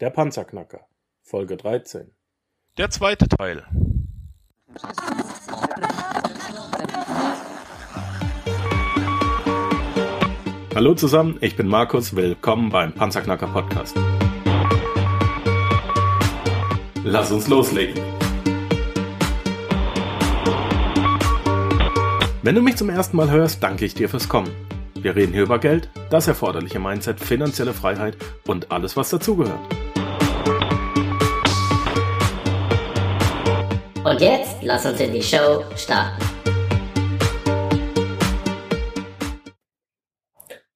Der Panzerknacker, Folge 13. Der zweite Teil. Hallo zusammen, ich bin Markus, willkommen beim Panzerknacker Podcast. Lass uns loslegen. Wenn du mich zum ersten Mal hörst, danke ich dir fürs Kommen. Wir reden hier über Geld, das erforderliche Mindset, finanzielle Freiheit und alles, was dazugehört. Und jetzt lass uns in die Show starten.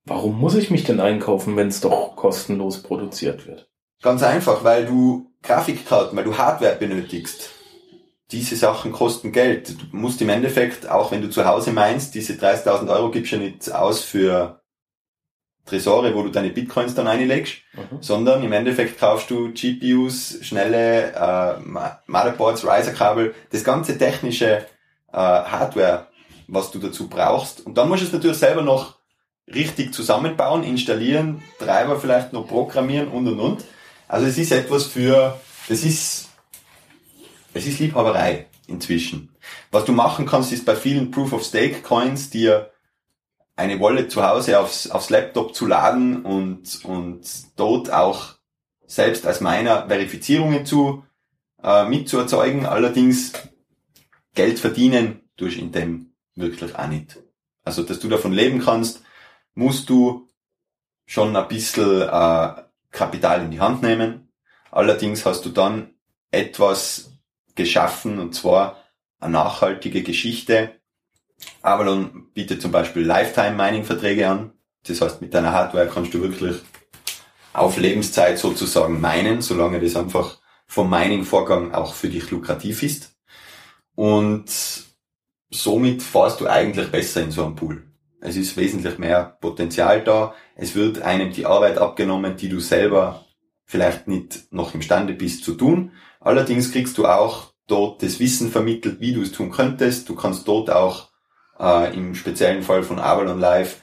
Warum muss ich mich denn einkaufen, wenn es doch kostenlos produziert wird? Ganz einfach, weil du Grafikkarten, weil du Hardware benötigst. Diese Sachen kosten Geld. Du musst im Endeffekt, auch wenn du zu Hause meinst, diese 30.000 Euro gibst du ja nicht aus für Tresore, wo du deine Bitcoins dann einlegst, mhm. sondern im Endeffekt kaufst du GPUs, schnelle äh, Motherboards, Riser-Kabel, das ganze technische äh, Hardware, was du dazu brauchst. Und dann musst du es natürlich selber noch richtig zusammenbauen, installieren, Treiber vielleicht noch programmieren und und und. Also es ist etwas für, das ist, es ist Liebhaberei inzwischen. Was du machen kannst, ist bei vielen Proof of Stake Coins dir eine Wallet zu Hause aufs, aufs Laptop zu laden und, und dort auch selbst als meiner Verifizierungen zu, äh, mitzuerzeugen. Allerdings Geld verdienen durch in dem wirklich auch nicht. Also, dass du davon leben kannst, musst du schon ein bisschen äh, Kapital in die Hand nehmen. Allerdings hast du dann etwas geschaffen, und zwar eine nachhaltige Geschichte. Avalon bietet zum Beispiel Lifetime-Mining-Verträge an. Das heißt, mit deiner Hardware kannst du wirklich auf Lebenszeit sozusagen meinen, solange das einfach vom Mining-Vorgang auch für dich lukrativ ist. Und somit fährst du eigentlich besser in so einem Pool. Es ist wesentlich mehr Potenzial da. Es wird einem die Arbeit abgenommen, die du selber vielleicht nicht noch imstande bist zu tun. Allerdings kriegst du auch dort das Wissen vermittelt, wie du es tun könntest. Du kannst dort auch äh, im speziellen Fall von Avalon Live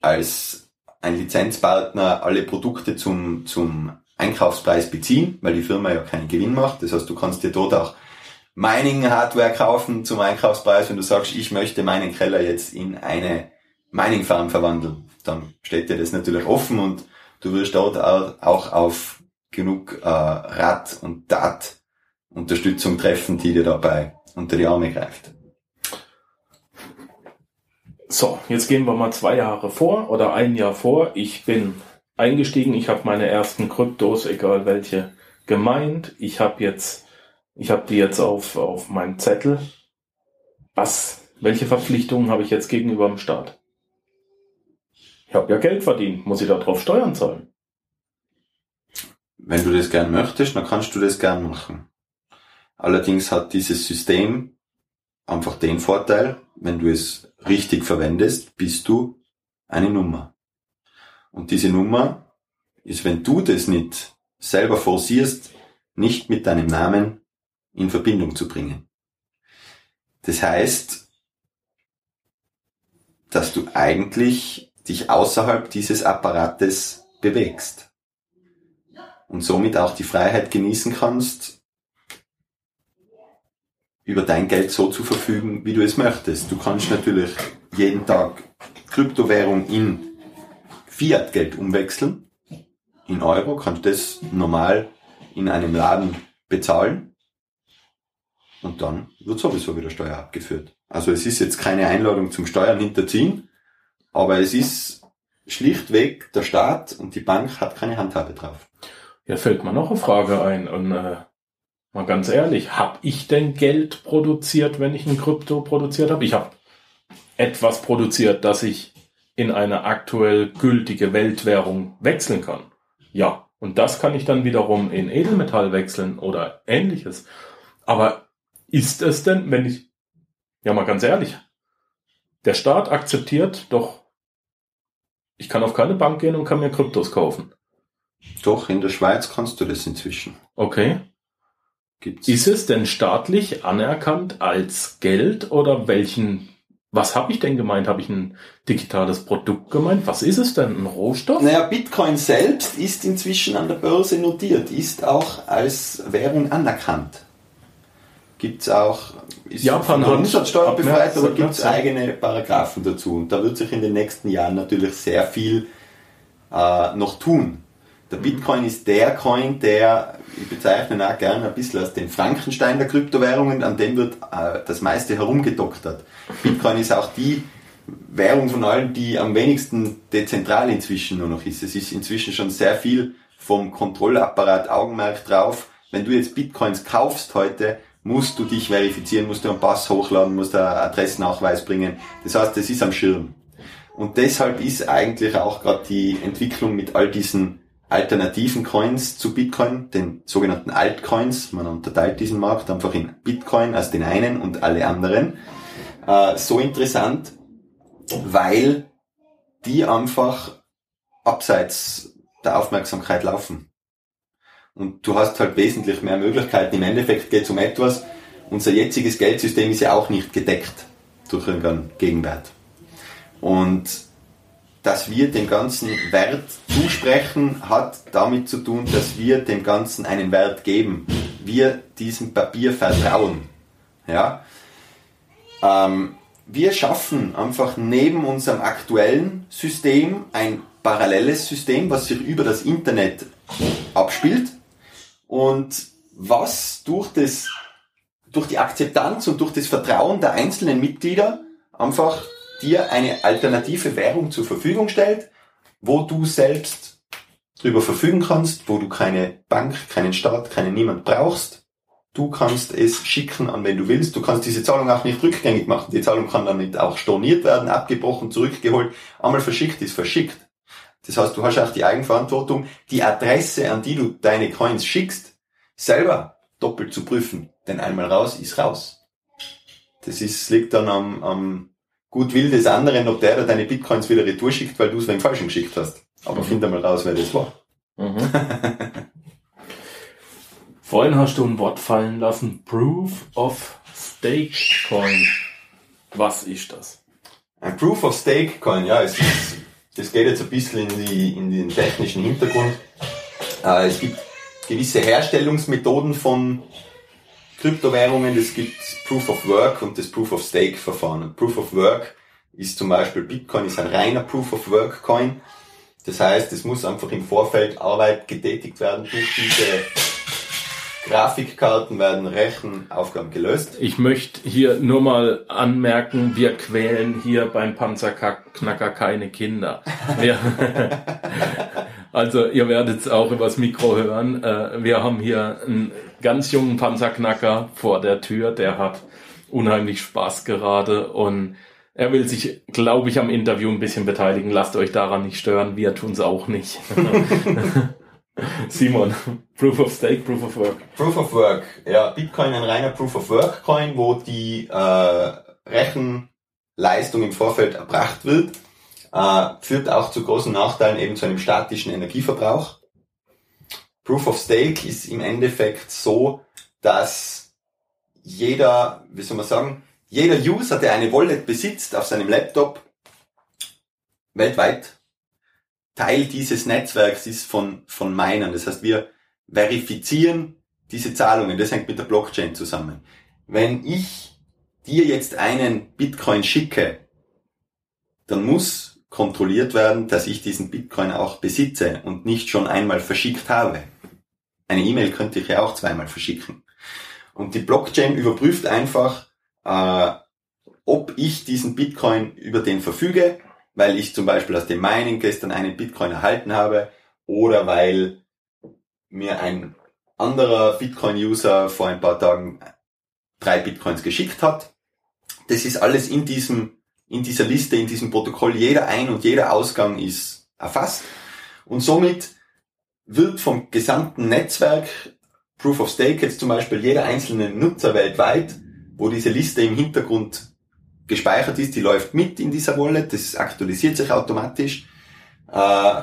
als ein Lizenzpartner alle Produkte zum, zum Einkaufspreis beziehen, weil die Firma ja keinen Gewinn macht. Das heißt, du kannst dir dort auch Mining-Hardware kaufen zum Einkaufspreis, wenn du sagst, ich möchte meinen Keller jetzt in eine Mining-Farm verwandeln. Dann steht dir das natürlich offen und du wirst dort auch auf genug äh, Rat und Tat Unterstützung treffen, die dir dabei unter die Arme greift. So, jetzt gehen wir mal zwei Jahre vor oder ein Jahr vor. Ich bin eingestiegen, ich habe meine ersten Kryptos, egal welche, gemeint. Ich habe jetzt ich habe die jetzt auf, auf meinem Zettel. Was, welche Verpflichtungen habe ich jetzt gegenüber dem Staat? Ich habe ja Geld verdient, muss ich darauf Steuern zahlen? Wenn du das gern möchtest, dann kannst du das gern machen. Allerdings hat dieses System einfach den Vorteil, wenn du es richtig verwendest, bist du eine Nummer. Und diese Nummer ist, wenn du das nicht selber forcierst, nicht mit deinem Namen in Verbindung zu bringen. Das heißt, dass du eigentlich dich außerhalb dieses Apparates bewegst und somit auch die Freiheit genießen kannst, über dein Geld so zu verfügen, wie du es möchtest. Du kannst natürlich jeden Tag Kryptowährung in Fiat-Geld umwechseln. In Euro kannst du das normal in einem Laden bezahlen. Und dann wird sowieso wieder Steuer abgeführt. Also es ist jetzt keine Einladung zum Steuern hinterziehen, aber es ist schlichtweg der Staat und die Bank hat keine Handhabe drauf. Ja, fällt mir noch eine Frage ein. Und äh, mal ganz ehrlich, habe ich denn Geld produziert, wenn ich ein Krypto produziert habe? Ich habe etwas produziert, das ich in eine aktuell gültige Weltwährung wechseln kann. Ja, und das kann ich dann wiederum in Edelmetall wechseln oder ähnliches. Aber ist es denn, wenn ich, ja mal ganz ehrlich, der Staat akzeptiert doch, ich kann auf keine Bank gehen und kann mir Kryptos kaufen. Doch, in der Schweiz kannst du das inzwischen. Okay. Gibt's. Ist es denn staatlich anerkannt als Geld oder welchen was habe ich denn gemeint? Habe ich ein digitales Produkt gemeint? Was ist es denn? Ein Rohstoff? Naja, Bitcoin selbst ist inzwischen an der Börse notiert, ist auch als Währung anerkannt. Gibt's auch, ist Japan von der Umsatzsteuer befreit, aber gibt's März, ja. eigene Paragraphen dazu. Und da wird sich in den nächsten Jahren natürlich sehr viel äh, noch tun. Der Bitcoin ist der Coin, der, ich bezeichne auch gerne ein bisschen als den Frankenstein der Kryptowährungen, an dem wird äh, das meiste herumgedoktert. Bitcoin ist auch die Währung von allen, die am wenigsten dezentral inzwischen nur noch ist. Es ist inzwischen schon sehr viel vom Kontrollapparat Augenmerk drauf. Wenn du jetzt Bitcoins kaufst heute, musst du dich verifizieren, musst du einen Pass hochladen, musst einen Adressnachweis bringen. Das heißt, das ist am Schirm. Und deshalb ist eigentlich auch gerade die Entwicklung mit all diesen alternativen Coins zu Bitcoin, den sogenannten Altcoins, man unterteilt diesen Markt einfach in Bitcoin als den einen und alle anderen, äh, so interessant, weil die einfach abseits der Aufmerksamkeit laufen. Und du hast halt wesentlich mehr Möglichkeiten. Im Endeffekt geht es um etwas, unser jetziges Geldsystem ist ja auch nicht gedeckt durch irgendeinen Gegenwert. Und dass wir dem Ganzen Wert zusprechen, hat damit zu tun, dass wir dem Ganzen einen Wert geben. Wir diesem Papier vertrauen. Ja? Ähm, wir schaffen einfach neben unserem aktuellen System ein paralleles System, was sich über das Internet abspielt und was durch das durch die Akzeptanz und durch das Vertrauen der einzelnen Mitglieder einfach dir eine alternative Währung zur Verfügung stellt, wo du selbst drüber verfügen kannst, wo du keine Bank, keinen Staat, keinen niemand brauchst. Du kannst es schicken an wen du willst. Du kannst diese Zahlung auch nicht rückgängig machen. Die Zahlung kann damit auch storniert werden, abgebrochen, zurückgeholt. Einmal verschickt ist verschickt. Das heißt, du hast auch die Eigenverantwortung, die Adresse, an die du deine Coins schickst, selber doppelt zu prüfen. Denn einmal raus ist raus. Das ist, liegt dann am, am Gutwill des anderen, ob der da deine Bitcoins wieder retour schickt, weil du es wegen Falschen geschickt hast. Aber Mhm. find einmal raus, wer das war. Mhm. Vorhin hast du ein Wort fallen lassen. Proof of Stake Coin. Was ist das? Ein Proof of Stake Coin, ja, es ist, das geht jetzt ein bisschen in, die, in den technischen Hintergrund. Äh, es gibt gewisse Herstellungsmethoden von Kryptowährungen. Es gibt Proof of Work und das Proof of Stake Verfahren. Und Proof of Work ist zum Beispiel Bitcoin ist ein reiner Proof of Work Coin. Das heißt, es muss einfach im Vorfeld Arbeit getätigt werden. Durch diese Grafikkarten werden Rechenaufgaben gelöst. Ich möchte hier nur mal anmerken, wir quälen hier beim Panzerknacker keine Kinder. Wir, also ihr werdet es auch übers Mikro hören. Äh, Wir haben hier einen ganz jungen Panzerknacker vor der Tür, der hat unheimlich Spaß gerade und er will sich, glaube ich, am Interview ein bisschen beteiligen. Lasst euch daran nicht stören, wir tun es auch nicht. Simon, Proof of Stake, Proof of Work. Proof of Work. Ja, Bitcoin ein reiner Proof of Work Coin, wo die äh, Rechenleistung im Vorfeld erbracht wird, äh, führt auch zu großen Nachteilen eben zu einem statischen Energieverbrauch. Proof of Stake ist im Endeffekt so, dass jeder, wie soll man sagen, jeder User, der eine Wallet besitzt auf seinem Laptop, weltweit, Teil dieses Netzwerks ist von, von Minern. Das heißt, wir verifizieren diese Zahlungen. Das hängt mit der Blockchain zusammen. Wenn ich dir jetzt einen Bitcoin schicke, dann muss kontrolliert werden, dass ich diesen Bitcoin auch besitze und nicht schon einmal verschickt habe. Eine E-Mail könnte ich ja auch zweimal verschicken. Und die Blockchain überprüft einfach, äh, ob ich diesen Bitcoin über den verfüge, weil ich zum Beispiel aus dem Mining gestern einen Bitcoin erhalten habe oder weil mir ein anderer Bitcoin-User vor ein paar Tagen drei Bitcoins geschickt hat. Das ist alles in diesem, in dieser Liste, in diesem Protokoll. Jeder Ein- und jeder Ausgang ist erfasst. Und somit wird vom gesamten Netzwerk Proof of Stake jetzt zum Beispiel jeder einzelne Nutzer weltweit, wo diese Liste im Hintergrund gespeichert ist, die läuft mit in dieser Wallet, das aktualisiert sich automatisch, äh,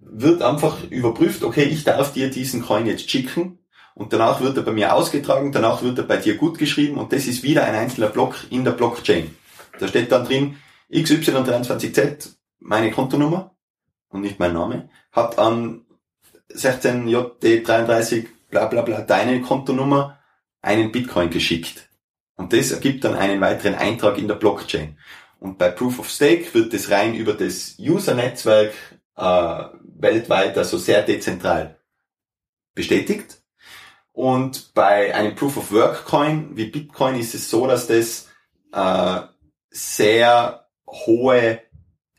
wird einfach überprüft, okay, ich darf dir diesen Coin jetzt schicken und danach wird er bei mir ausgetragen, danach wird er bei dir gut geschrieben und das ist wieder ein einzelner Block in der Blockchain. Da steht dann drin, XY23Z, meine Kontonummer und nicht mein Name, hat an 16JD33 bla bla bla deine Kontonummer einen Bitcoin geschickt. Und das ergibt dann einen weiteren Eintrag in der Blockchain. Und bei Proof of Stake wird das rein über das User-Netzwerk äh, weltweit, also sehr dezentral bestätigt. Und bei einem Proof of Work Coin wie Bitcoin ist es so, dass das äh, sehr hohe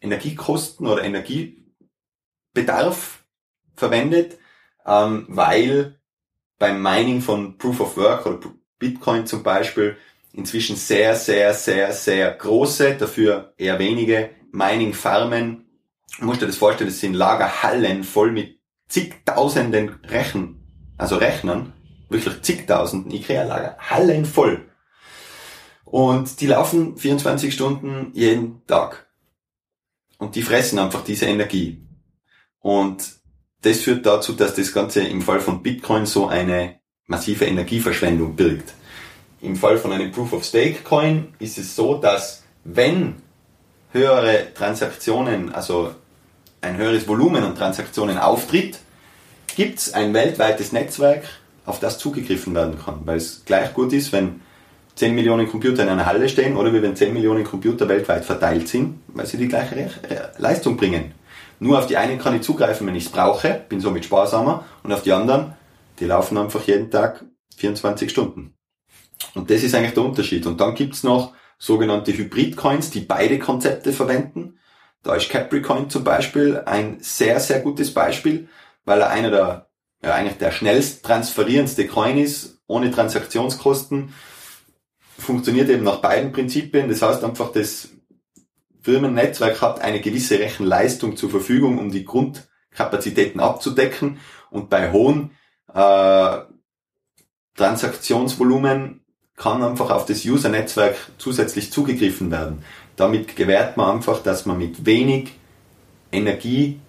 Energiekosten oder Energiebedarf verwendet, ähm, weil beim Mining von Proof of Work oder Bitcoin zum Beispiel inzwischen sehr, sehr, sehr, sehr große, dafür eher wenige Mining-Farmen. Du musst dir das vorstellen, das sind Lagerhallen voll mit zigtausenden Rechen, also Rechnern, wirklich zigtausenden IKEA-Lager, Hallen voll. Und die laufen 24 Stunden jeden Tag. Und die fressen einfach diese Energie. Und das führt dazu, dass das Ganze im Fall von Bitcoin so eine massive Energieverschwendung birgt. Im Fall von einem Proof of Stake Coin ist es so, dass wenn höhere Transaktionen, also ein höheres Volumen an Transaktionen auftritt, gibt es ein weltweites Netzwerk, auf das zugegriffen werden kann, weil es gleich gut ist, wenn 10 Millionen Computer in einer Halle stehen oder wie wenn 10 Millionen Computer weltweit verteilt sind, weil sie die gleiche Leistung bringen. Nur auf die einen kann ich zugreifen, wenn ich es brauche, bin somit sparsamer, und auf die anderen, die laufen einfach jeden Tag 24 Stunden. Und das ist eigentlich der Unterschied. Und dann gibt's noch sogenannte Hybrid-Coins, die beide Konzepte verwenden. Da ist Capricoin zum Beispiel ein sehr, sehr gutes Beispiel, weil er einer der, ja, eigentlich der schnellst transferierendste Coin ist, ohne Transaktionskosten. Funktioniert eben nach beiden Prinzipien. Das heißt einfach, das Firmennetzwerk hat eine gewisse Rechenleistung zur Verfügung, um die Grundkapazitäten abzudecken. Und bei hohen äh, Transaktionsvolumen kann einfach auf das User-Netzwerk zusätzlich zugegriffen werden. Damit gewährt man einfach, dass man mit wenig Energie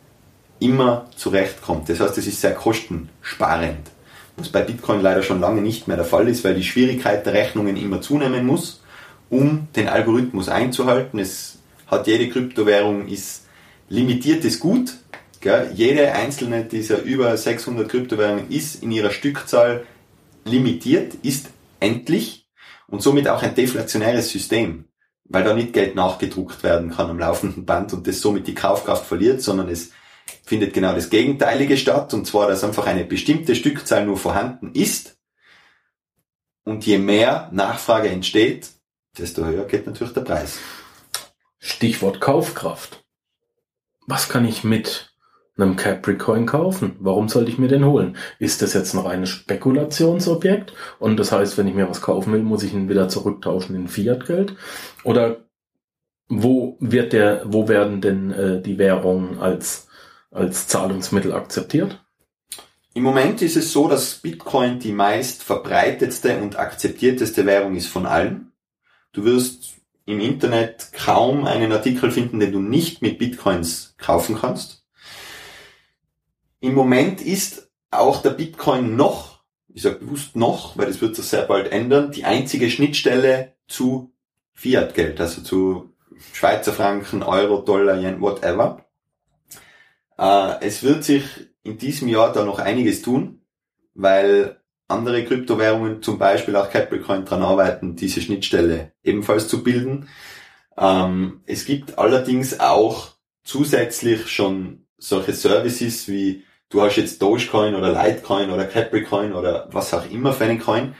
immer zurechtkommt. Das heißt, es ist sehr kostensparend. Was bei Bitcoin leider schon lange nicht mehr der Fall ist, weil die Schwierigkeit der Rechnungen immer zunehmen muss, um den Algorithmus einzuhalten. Es hat jede Kryptowährung ist limitiertes Gut. Gell? Jede einzelne dieser über 600 Kryptowährungen ist in ihrer Stückzahl limitiert, ist endlich und somit auch ein deflationäres System, weil da nicht Geld nachgedruckt werden kann am laufenden Band und das somit die Kaufkraft verliert, sondern es findet genau das Gegenteilige statt, und zwar, dass einfach eine bestimmte Stückzahl nur vorhanden ist und je mehr Nachfrage entsteht, desto höher geht natürlich der Preis. Stichwort Kaufkraft. Was kann ich mit einem Capricorn kaufen? Warum sollte ich mir den holen? Ist das jetzt noch ein Spekulationsobjekt? Und das heißt, wenn ich mir was kaufen will, muss ich ihn wieder zurücktauschen in Fiatgeld? Oder wo wird der, wo werden denn äh, die Währungen als, als Zahlungsmittel akzeptiert? Im Moment ist es so, dass Bitcoin die meist verbreitetste und akzeptierteste Währung ist von allen. Du wirst im Internet kaum einen Artikel finden, den du nicht mit Bitcoins kaufen kannst. Im Moment ist auch der Bitcoin noch, ich sage bewusst noch, weil das wird sich sehr bald ändern, die einzige Schnittstelle zu Fiat-Geld, also zu Schweizer Franken, Euro, Dollar, Yen, whatever. Äh, es wird sich in diesem Jahr da noch einiges tun, weil andere Kryptowährungen, zum Beispiel auch Capricorn, daran arbeiten, diese Schnittstelle ebenfalls zu bilden. Ähm, es gibt allerdings auch zusätzlich schon solche Services wie du hast jetzt Dogecoin oder Litecoin oder Capricoin oder was auch immer für einen Coin,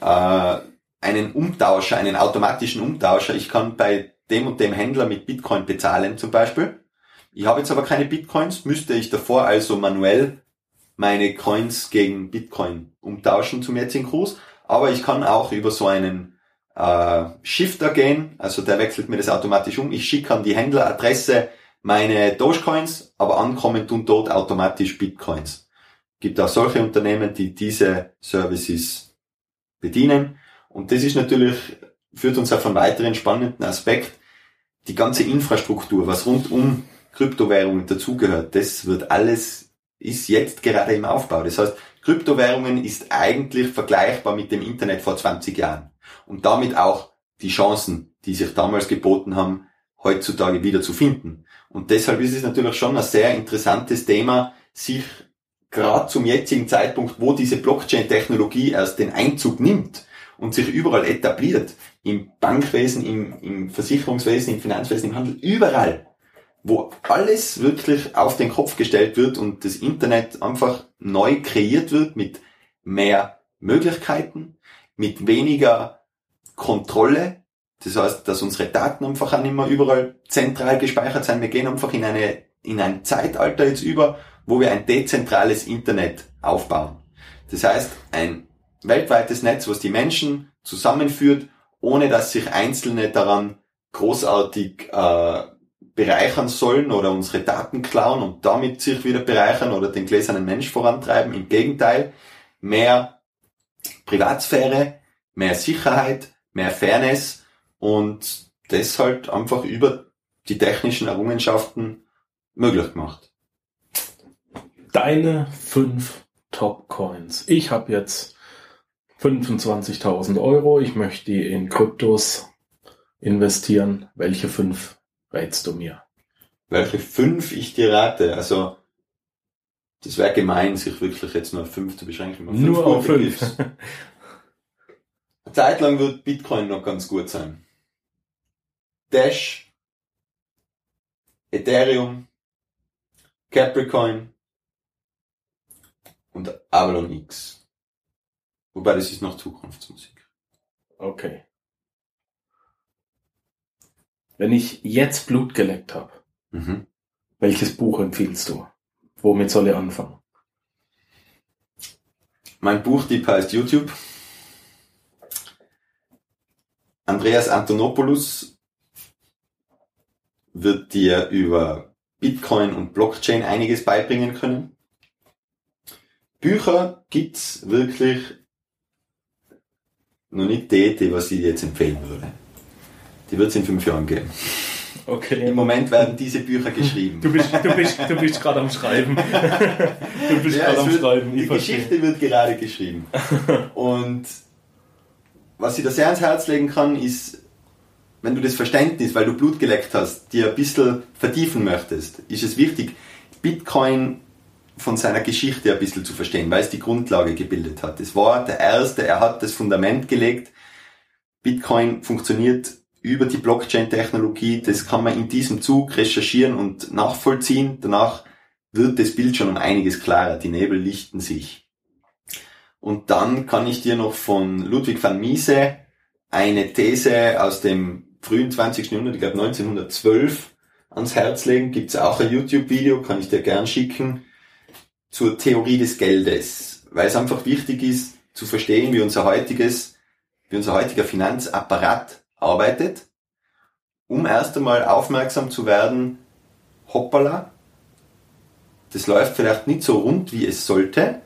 äh, einen Umtauscher, einen automatischen Umtauscher. Ich kann bei dem und dem Händler mit Bitcoin bezahlen zum Beispiel. Ich habe jetzt aber keine Bitcoins, müsste ich davor also manuell meine Coins gegen Bitcoin umtauschen zum jetzigen Kurs. Aber ich kann auch über so einen äh, Shifter gehen, also der wechselt mir das automatisch um. Ich schicke an die Händleradresse meine Dogecoins, aber ankommen tun dort automatisch Bitcoins. Gibt auch solche Unternehmen, die diese Services bedienen. Und das ist natürlich, führt uns auf einen weiteren spannenden Aspekt. Die ganze Infrastruktur, was rund um Kryptowährungen dazugehört, das wird alles, ist jetzt gerade im Aufbau. Das heißt, Kryptowährungen ist eigentlich vergleichbar mit dem Internet vor 20 Jahren. Und damit auch die Chancen, die sich damals geboten haben, heutzutage wieder zu finden. Und deshalb ist es natürlich schon ein sehr interessantes Thema, sich gerade zum jetzigen Zeitpunkt, wo diese Blockchain-Technologie erst den Einzug nimmt und sich überall etabliert, im Bankwesen, im, im Versicherungswesen, im Finanzwesen, im Handel, überall, wo alles wirklich auf den Kopf gestellt wird und das Internet einfach neu kreiert wird mit mehr Möglichkeiten, mit weniger Kontrolle. Das heißt, dass unsere Daten einfach auch nicht mehr überall zentral gespeichert sind. Wir gehen einfach in eine, in ein Zeitalter jetzt über, wo wir ein dezentrales Internet aufbauen. Das heißt, ein weltweites Netz, was die Menschen zusammenführt, ohne dass sich Einzelne daran großartig äh, bereichern sollen oder unsere Daten klauen und damit sich wieder bereichern oder den gläsernen Mensch vorantreiben. Im Gegenteil, mehr Privatsphäre, mehr Sicherheit, mehr Fairness und das halt einfach über die technischen Errungenschaften möglich gemacht. Deine fünf Top Coins. Ich habe jetzt 25.000 Euro. Ich möchte die in Kryptos investieren. Welche fünf rätst du mir? Welche fünf ich dir rate? Also, das wäre gemein, sich wirklich jetzt nur auf fünf zu beschränken. Auf Nur auf fünf. Eine Zeit lang wird Bitcoin noch ganz gut sein. Dash, Ethereum, Capricorn und Avalon X. Wobei das ist noch Zukunftsmusik. Okay. Wenn ich jetzt Blut geleckt habe, Mhm. welches Buch empfiehlst du? Womit soll ich anfangen? Mein Buchtipp heißt YouTube. Andreas Antonopoulos wird dir über Bitcoin und Blockchain einiges beibringen können. Bücher gibt's wirklich noch nicht die, die was ich dir jetzt empfehlen würde. Die wird's in fünf Jahren geben. Okay. Im Moment werden diese Bücher geschrieben. Du bist, du bist, du bist gerade am Schreiben. Du bist Ja, gerade es am wird, Schreiben. Ich die verstehe. Geschichte wird gerade geschrieben. Und was ich da sehr ans Herz legen kann, ist, wenn du das Verständnis, weil du Blut geleckt hast, dir ein bisschen vertiefen möchtest, ist es wichtig, Bitcoin von seiner Geschichte ein bisschen zu verstehen, weil es die Grundlage gebildet hat. Es war der erste, er hat das Fundament gelegt. Bitcoin funktioniert über die Blockchain-Technologie. Das kann man in diesem Zug recherchieren und nachvollziehen. Danach wird das Bild schon um einiges klarer. Die Nebel lichten sich. Und dann kann ich dir noch von Ludwig van Miese eine These aus dem frühen 20. Jahrhundert, ich glaube 1912, ans Herz legen. Gibt's auch ein YouTube-Video, kann ich dir gern schicken, zur Theorie des Geldes. Weil es einfach wichtig ist, zu verstehen, wie unser heutiges, wie unser heutiger Finanzapparat arbeitet, um erst einmal aufmerksam zu werden, hoppala, das läuft vielleicht nicht so rund, wie es sollte,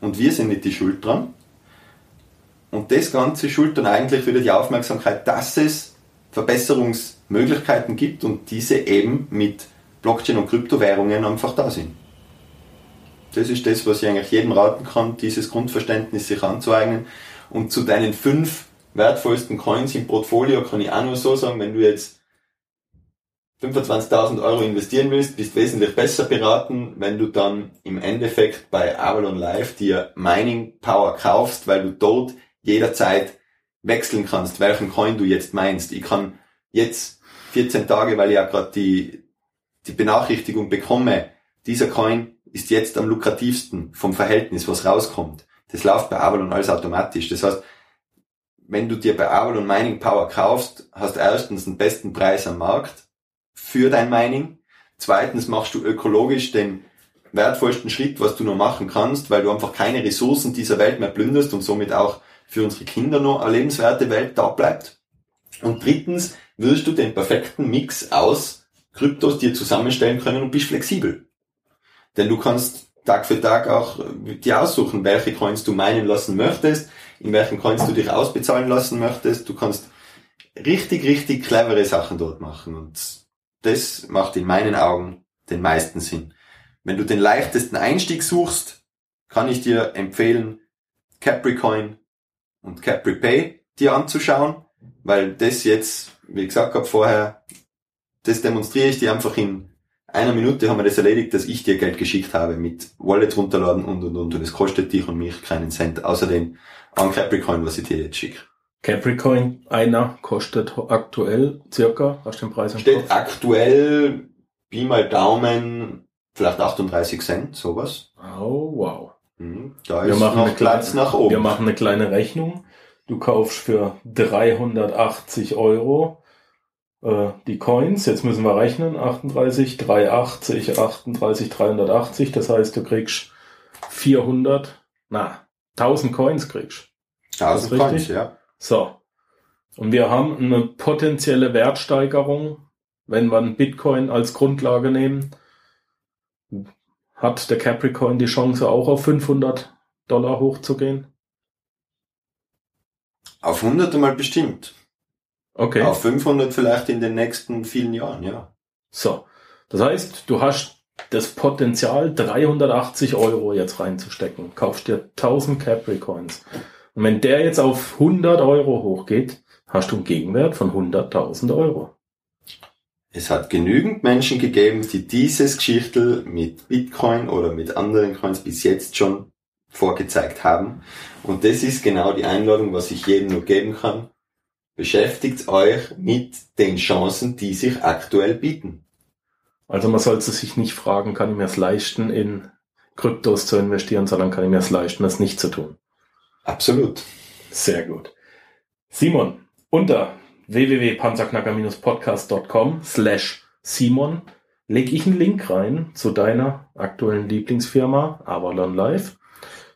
und wir sind nicht die Schuld dran. Und das Ganze schuld dann eigentlich wieder die Aufmerksamkeit, dass es Verbesserungsmöglichkeiten gibt und diese eben mit Blockchain und Kryptowährungen einfach da sind. Das ist das, was ich eigentlich jedem raten kann, dieses Grundverständnis sich anzueignen. Und zu deinen fünf wertvollsten Coins im Portfolio kann ich auch nur so sagen, wenn du jetzt 25.000 Euro investieren willst, bist wesentlich besser beraten, wenn du dann im Endeffekt bei Avalon Live dir Mining Power kaufst, weil du dort jederzeit wechseln kannst, welchen Coin du jetzt meinst. Ich kann jetzt 14 Tage, weil ich ja gerade die, die Benachrichtigung bekomme, dieser Coin ist jetzt am lukrativsten vom Verhältnis, was rauskommt. Das läuft bei Avalon alles automatisch. Das heißt, wenn du dir bei Avalon Mining Power kaufst, hast du erstens den besten Preis am Markt für dein Mining. Zweitens machst du ökologisch den wertvollsten Schritt, was du nur machen kannst, weil du einfach keine Ressourcen dieser Welt mehr plünderst und somit auch für unsere Kinder noch eine lebenswerte Welt da bleibt. Und drittens wirst du den perfekten Mix aus Kryptos dir zusammenstellen können und bist flexibel. Denn du kannst Tag für Tag auch dir aussuchen, welche Coins du meinen lassen möchtest, in welchen Coins du dich ausbezahlen lassen möchtest. Du kannst richtig, richtig clevere Sachen dort machen und das macht in meinen Augen den meisten Sinn. Wenn du den leichtesten Einstieg suchst, kann ich dir empfehlen, Capricoin und CapriPay dir anzuschauen. weil das jetzt, wie ich gesagt habe vorher, das demonstriere ich dir einfach in einer Minute haben wir das erledigt, dass ich dir Geld geschickt habe mit Wallet runterladen und und und und es kostet dich und mich keinen Cent. Außerdem an Capricorn, was ich dir jetzt schicke. Capricorn, einer kostet aktuell circa, hast du den Preis im Steht Kopf? aktuell, Pi mal Daumen, vielleicht 38 Cent, sowas. Oh, wow. Mhm. Da Wir ist machen, noch eine Platz kleine, nach oben. wir machen eine kleine Rechnung. Du kaufst für 380 Euro äh, die Coins. Jetzt müssen wir rechnen. 38, 380, 38, 380. Das heißt, du kriegst 400, na, 1000 Coins kriegst. 1000 ist Coins, richtig? ja. So. Und wir haben eine potenzielle Wertsteigerung, wenn wir einen Bitcoin als Grundlage nehmen. Hat der Capricorn die Chance auch auf 500 Dollar hochzugehen? Auf 100 mal bestimmt. Okay. Auf 500 vielleicht in den nächsten vielen Jahren, ja. So. Das heißt, du hast das Potenzial, 380 Euro jetzt reinzustecken. Kaufst dir 1000 Capricorns. Und wenn der jetzt auf 100 Euro hochgeht, hast du einen Gegenwert von 100.000 Euro. Es hat genügend Menschen gegeben, die dieses Geschichtel mit Bitcoin oder mit anderen Coins bis jetzt schon vorgezeigt haben. Und das ist genau die Einladung, was ich jedem nur geben kann. Beschäftigt euch mit den Chancen, die sich aktuell bieten. Also man sollte sich nicht fragen, kann ich mir es leisten, in Kryptos zu investieren, sondern kann ich mir es leisten, das nicht zu tun. Absolut. Sehr gut. Simon, unter www.panzerknacker-podcast.com slash Simon lege ich einen Link rein zu deiner aktuellen Lieblingsfirma Avalon Live.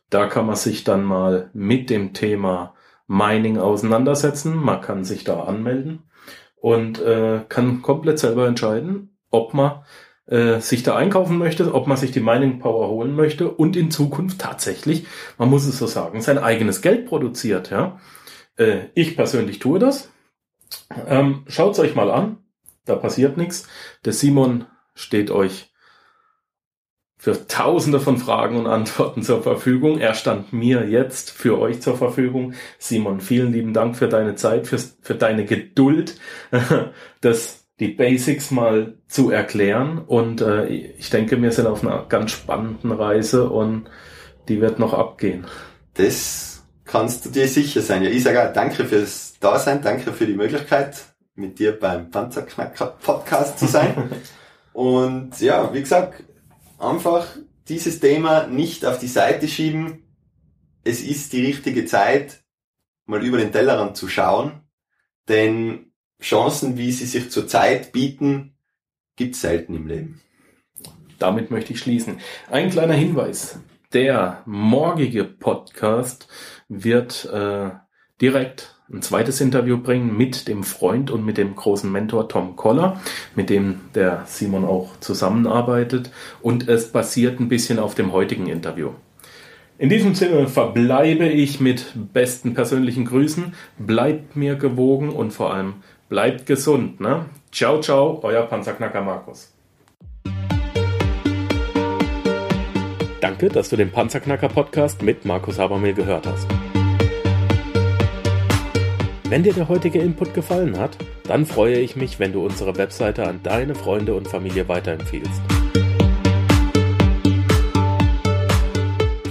Da kann man sich dann mal mit dem Thema Mining auseinandersetzen. Man kann sich da anmelden und äh, kann komplett selber entscheiden, ob man äh, sich da einkaufen möchte, ob man sich die Mining Power holen möchte und in Zukunft tatsächlich, man muss es so sagen, sein eigenes Geld produziert. Ja, äh, ich persönlich tue das. Ähm, Schaut euch mal an, da passiert nichts. Der Simon steht euch für tausende von Fragen und Antworten zur Verfügung. Er stand mir jetzt für euch zur Verfügung. Simon, vielen lieben Dank für deine Zeit, für, für deine Geduld, das, die Basics mal zu erklären. Und äh, ich denke, wir sind auf einer ganz spannenden Reise und die wird noch abgehen. Das kannst du dir sicher sein. Ja, ich sage auch danke fürs Dasein, danke für die Möglichkeit, mit dir beim Panzerknacker Podcast zu sein. Und ja, wie gesagt, einfach dieses Thema nicht auf die Seite schieben. Es ist die richtige Zeit, mal über den Tellerrand zu schauen, denn Chancen, wie sie sich zurzeit bieten, gibt es selten im Leben. Damit möchte ich schließen. Ein kleiner Hinweis. Der morgige Podcast wird äh, direkt ein zweites Interview bringen mit dem Freund und mit dem großen Mentor Tom Koller, mit dem der Simon auch zusammenarbeitet. Und es basiert ein bisschen auf dem heutigen Interview. In diesem Sinne verbleibe ich mit besten persönlichen Grüßen. Bleibt mir gewogen und vor allem bleibt gesund. Ne? Ciao, ciao, euer Panzerknacker Markus. Danke, dass du den Panzerknacker Podcast mit Markus Habermehl gehört hast. Wenn dir der heutige Input gefallen hat, dann freue ich mich, wenn du unsere Webseite an deine Freunde und Familie weiterempfiehlst.